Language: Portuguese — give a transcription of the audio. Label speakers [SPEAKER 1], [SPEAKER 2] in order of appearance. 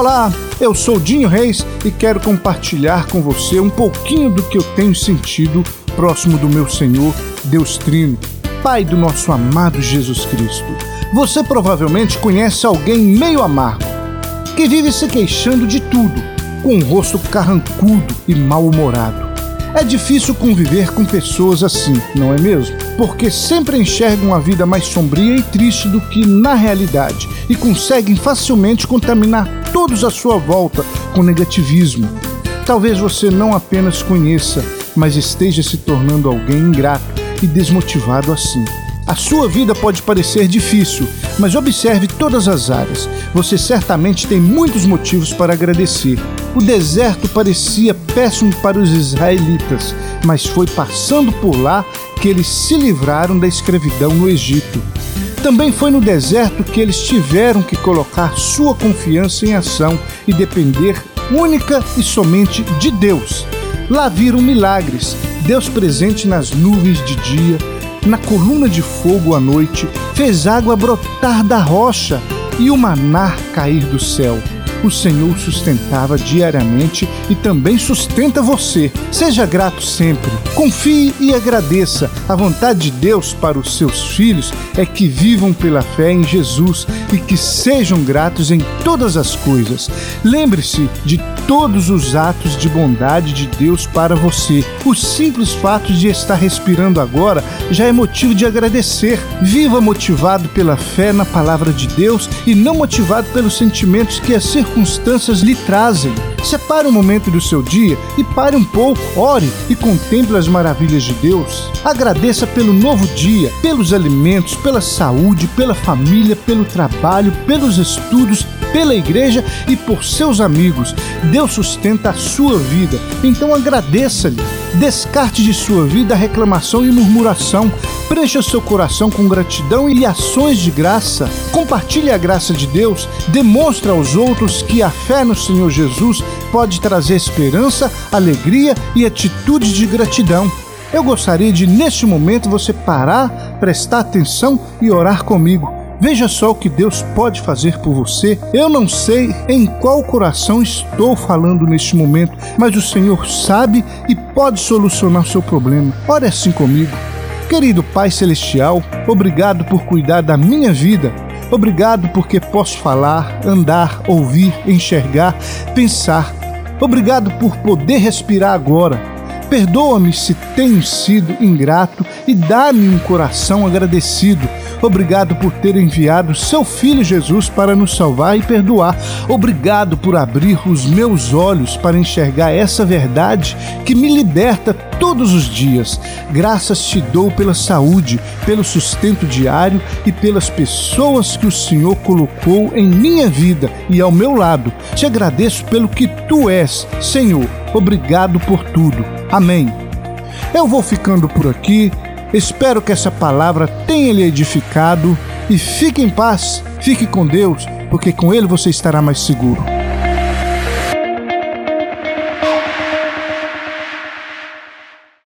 [SPEAKER 1] Olá, eu sou Dinho Reis e quero compartilhar com você um pouquinho do que eu tenho sentido próximo do meu Senhor, Deus Trino, Pai do nosso amado Jesus Cristo. Você provavelmente conhece alguém meio amargo, que vive se queixando de tudo, com um rosto carrancudo e mal-humorado. É difícil conviver com pessoas assim, não é mesmo? Porque sempre enxergam a vida mais sombria e triste do que na realidade e conseguem facilmente contaminar todos à sua volta com negativismo. Talvez você não apenas conheça, mas esteja se tornando alguém ingrato e desmotivado assim. A sua vida pode parecer difícil, mas observe todas as áreas. Você certamente tem muitos motivos para agradecer. O deserto parecia péssimo para os israelitas, mas foi passando por lá que eles se livraram da escravidão no Egito. Também foi no deserto que eles tiveram que colocar sua confiança em ação e depender única e somente de Deus. Lá viram milagres, Deus presente nas nuvens de dia, na coluna de fogo à noite, fez água brotar da rocha e o maná cair do céu o Senhor sustentava diariamente e também sustenta você. Seja grato sempre. Confie e agradeça. A vontade de Deus para os seus filhos é que vivam pela fé em Jesus e que sejam gratos em todas as coisas. Lembre-se de todos os atos de bondade de Deus para você. O simples fato de estar respirando agora já é motivo de agradecer. Viva motivado pela fé na palavra de Deus e não motivado pelos sentimentos que as circunstâncias lhe trazem. Separe um momento do seu dia e pare um pouco, ore e contemple as maravilhas de Deus. Agradeça pelo novo dia, pelos alimentos, pela saúde, pela família, pelo trabalho, pelos estudos, pela igreja e por seus amigos. Deus sustenta a sua vida, então agradeça-lhe. Descarte de sua vida a reclamação e murmuração. Preencha seu coração com gratidão e ações de graça. Compartilhe a graça de Deus. Demonstre aos outros que a fé no Senhor Jesus pode trazer esperança, alegria e atitudes de gratidão. Eu gostaria de, neste momento, você parar, prestar atenção e orar comigo. Veja só o que Deus pode fazer por você. Eu não sei em qual coração estou falando neste momento, mas o Senhor sabe e pode solucionar seu problema. Ore assim comigo. Querido Pai Celestial, obrigado por cuidar da minha vida. Obrigado porque posso falar, andar, ouvir, enxergar, pensar. Obrigado por poder respirar agora. Perdoa-me se tenho sido ingrato e dá-me um coração agradecido Obrigado por ter enviado seu filho Jesus para nos salvar e perdoar. Obrigado por abrir os meus olhos para enxergar essa verdade que me liberta todos os dias. Graças te dou pela saúde, pelo sustento diário e pelas pessoas que o Senhor colocou em minha vida e ao meu lado. Te agradeço pelo que tu és, Senhor. Obrigado por tudo. Amém. Eu vou ficando por aqui. Espero que essa palavra tenha lhe edificado e fique em paz, fique com Deus, porque com Ele você estará mais seguro.